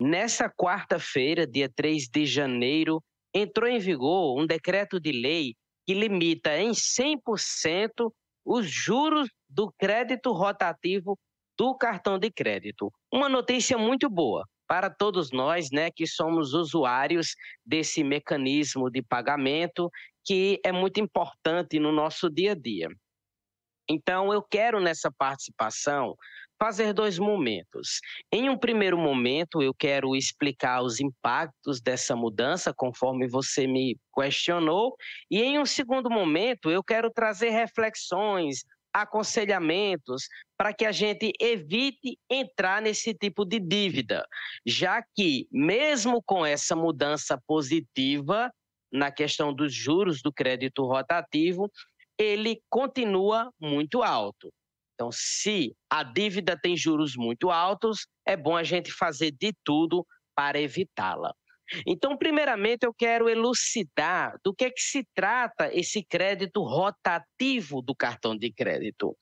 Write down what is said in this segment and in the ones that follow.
Nessa quarta-feira, dia 3 de janeiro, entrou em vigor um decreto de lei que limita em 100% os juros do crédito rotativo do cartão de crédito. Uma notícia muito boa para todos nós, né, que somos usuários desse mecanismo de pagamento que é muito importante no nosso dia a dia. Então, eu quero nessa participação fazer dois momentos. Em um primeiro momento, eu quero explicar os impactos dessa mudança, conforme você me questionou, e em um segundo momento, eu quero trazer reflexões, aconselhamentos para que a gente evite entrar nesse tipo de dívida, já que, mesmo com essa mudança positiva na questão dos juros do crédito rotativo, ele continua muito alto. Então, se a dívida tem juros muito altos, é bom a gente fazer de tudo para evitá-la. Então, primeiramente, eu quero elucidar do que, é que se trata esse crédito rotativo do cartão de crédito.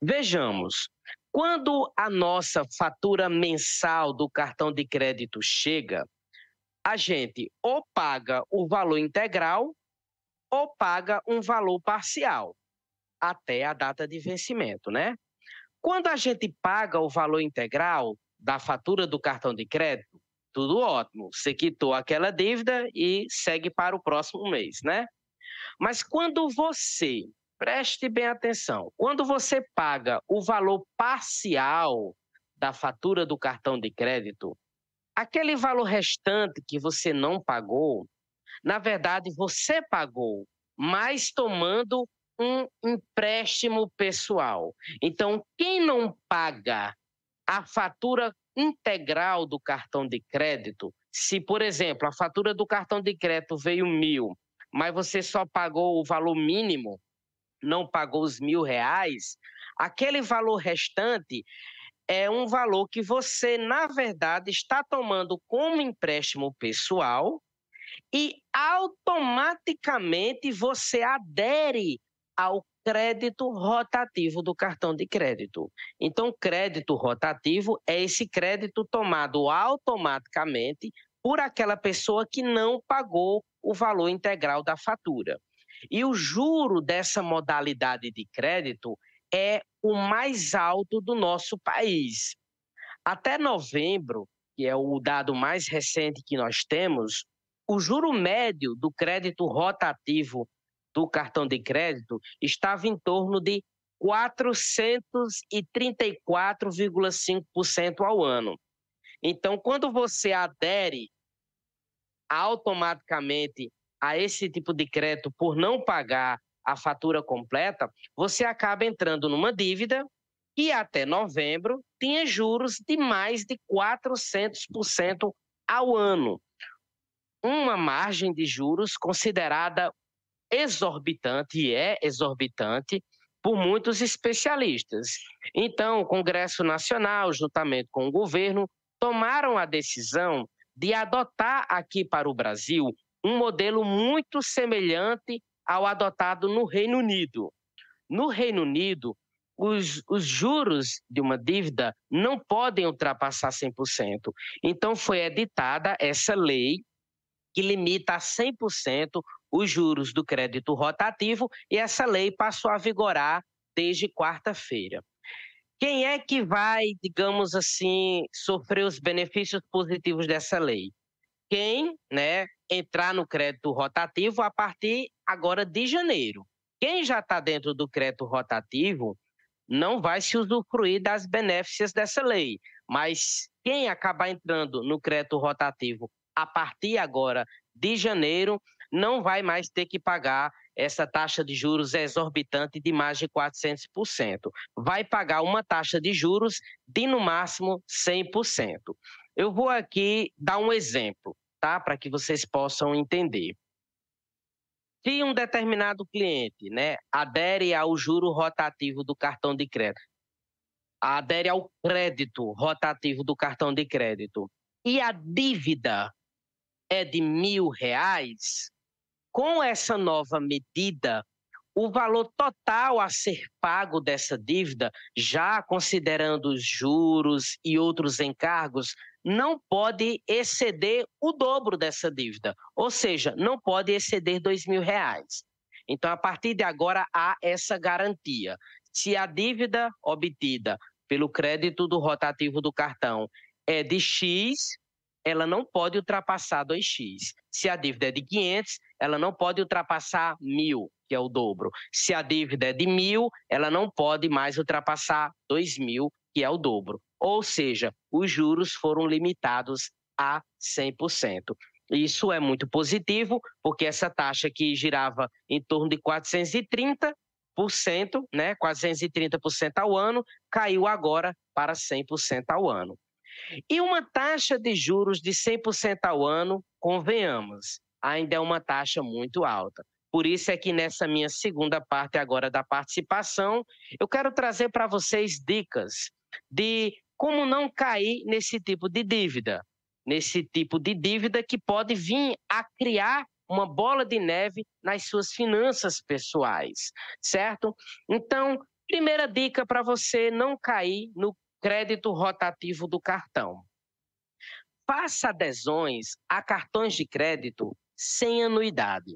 Vejamos, quando a nossa fatura mensal do cartão de crédito chega, a gente ou paga o valor integral ou paga um valor parcial até a data de vencimento, né? Quando a gente paga o valor integral da fatura do cartão de crédito, tudo ótimo, você quitou aquela dívida e segue para o próximo mês, né? Mas quando você, preste bem atenção, quando você paga o valor parcial da fatura do cartão de crédito, aquele valor restante que você não pagou, na verdade você pagou, mas tomando um empréstimo pessoal. Então, quem não paga a fatura integral do cartão de crédito, se, por exemplo, a fatura do cartão de crédito veio mil, mas você só pagou o valor mínimo, não pagou os mil reais, aquele valor restante é um valor que você, na verdade, está tomando como empréstimo pessoal e automaticamente você adere ao crédito rotativo do cartão de crédito. Então, crédito rotativo é esse crédito tomado automaticamente por aquela pessoa que não pagou o valor integral da fatura. E o juro dessa modalidade de crédito é o mais alto do nosso país. Até novembro, que é o dado mais recente que nós temos, o juro médio do crédito rotativo do cartão de crédito estava em torno de 434,5% ao ano. Então, quando você adere automaticamente a esse tipo de crédito por não pagar a fatura completa, você acaba entrando numa dívida que até novembro tinha juros de mais de 400% ao ano. Uma margem de juros considerada exorbitante e é exorbitante por muitos especialistas. Então, o Congresso Nacional, juntamente com o governo, tomaram a decisão de adotar aqui para o Brasil um modelo muito semelhante ao adotado no Reino Unido. No Reino Unido, os, os, juros de uma dívida não podem ultrapassar 100%. Então, foi editada essa lei que limita a 100% os juros do crédito rotativo e essa lei passou a vigorar desde quarta-feira. Quem é que vai, digamos assim, sofrer os benefícios positivos dessa lei? Quem, né, entrar no crédito rotativo a partir agora de janeiro. Quem já está dentro do crédito rotativo não vai se usufruir das benéficias dessa lei, mas quem acabar entrando no crédito rotativo a partir agora de janeiro não vai mais ter que pagar essa taxa de juros exorbitante de mais de 400%. Vai pagar uma taxa de juros de no máximo 100%. Eu vou aqui dar um exemplo, tá? Para que vocês possam entender. Se um determinado cliente, né, adere ao juro rotativo do cartão de crédito, adere ao crédito rotativo do cartão de crédito e a dívida é de mil reais, com essa nova medida, o valor total a ser pago dessa dívida, já considerando os juros e outros encargos, não pode exceder o dobro dessa dívida, ou seja, não pode exceder dois mil reais. Então, a partir de agora, há essa garantia. Se a dívida obtida pelo crédito do rotativo do cartão é de X, ela não pode ultrapassar 2x. Se a dívida é de 500, ela não pode ultrapassar 1.000, que é o dobro. Se a dívida é de 1.000, ela não pode mais ultrapassar 2.000, que é o dobro. Ou seja, os juros foram limitados a 100%. Isso é muito positivo, porque essa taxa que girava em torno de 430%, né, 430% ao ano, caiu agora para 100% ao ano. E uma taxa de juros de 100% ao ano, convenhamos, ainda é uma taxa muito alta. Por isso é que nessa minha segunda parte agora da participação, eu quero trazer para vocês dicas de como não cair nesse tipo de dívida, nesse tipo de dívida que pode vir a criar uma bola de neve nas suas finanças pessoais, certo? Então, primeira dica para você não cair no crédito rotativo do cartão. Faça adesões a cartões de crédito sem anuidade.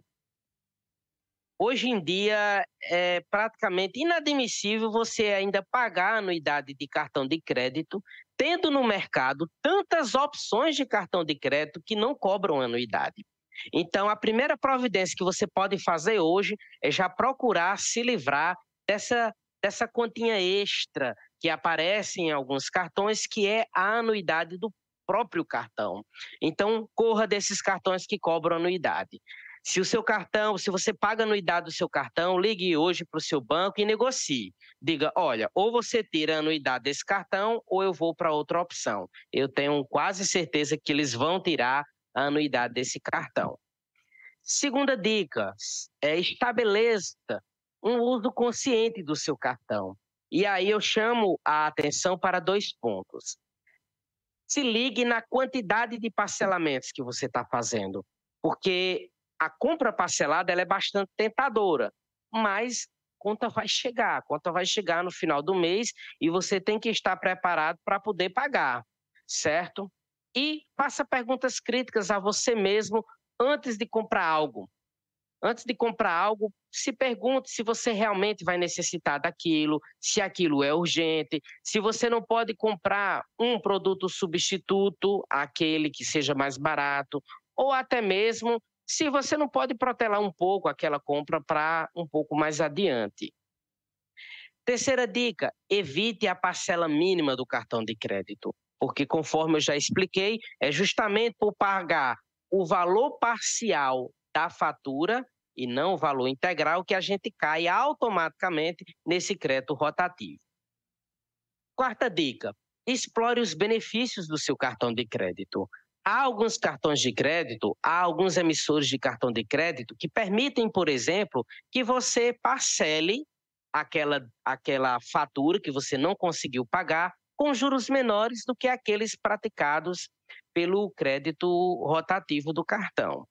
Hoje em dia é praticamente inadmissível você ainda pagar a anuidade de cartão de crédito, tendo no mercado tantas opções de cartão de crédito que não cobram anuidade. Então, a primeira providência que você pode fazer hoje é já procurar se livrar dessa, dessa continha extra que aparece em alguns cartões, que é a anuidade do próprio cartão. Então, corra desses cartões que cobram anuidade. Se o seu cartão, se você paga a anuidade do seu cartão, ligue hoje para o seu banco e negocie. Diga, olha, ou você tira a anuidade desse cartão, ou eu vou para outra opção. Eu tenho quase certeza que eles vão tirar a anuidade desse cartão. Segunda dica, é estabeleça um uso consciente do seu cartão. E aí eu chamo a atenção para dois pontos. Se ligue na quantidade de parcelamentos que você está fazendo, porque a compra parcelada ela é bastante tentadora, mas conta vai chegar, a conta vai chegar no final do mês e você tem que estar preparado para poder pagar, certo? E faça perguntas críticas a você mesmo antes de comprar algo. Antes de comprar algo, se pergunte se você realmente vai necessitar daquilo, se aquilo é urgente, se você não pode comprar um produto substituto, aquele que seja mais barato, ou até mesmo se você não pode protelar um pouco aquela compra para um pouco mais adiante. Terceira dica: evite a parcela mínima do cartão de crédito, porque, conforme eu já expliquei, é justamente por pagar o valor parcial da fatura e não o valor integral, que a gente cai automaticamente nesse crédito rotativo. Quarta dica: explore os benefícios do seu cartão de crédito. Há alguns cartões de crédito, há alguns emissores de cartão de crédito que permitem, por exemplo, que você parcele aquela, aquela fatura que você não conseguiu pagar com juros menores do que aqueles praticados pelo crédito rotativo do cartão.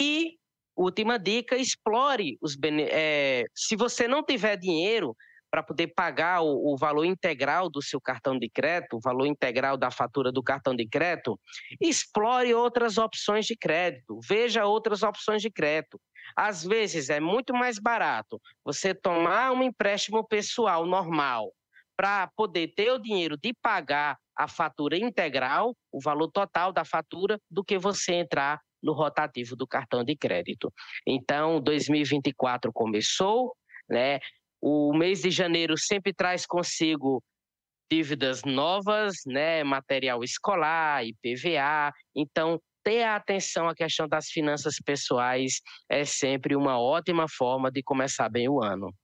E Última dica: explore os é, se você não tiver dinheiro para poder pagar o, o, valor integral do seu cartão de crédito, o valor integral da fatura do cartão de crédito, explore outras opções de crédito, veja outras opções de crédito. Às vezes é muito mais barato você tomar um empréstimo pessoal normal para poder ter o dinheiro de pagar a fatura integral, o valor total da fatura, do que você entrar no rotativo do cartão de crédito. Então, 2024 começou, né? O mês de janeiro sempre traz consigo dívidas novas, né? Material escolar, IPVA. Então, ter atenção à questão das finanças pessoais é sempre uma ótima forma de começar bem o ano.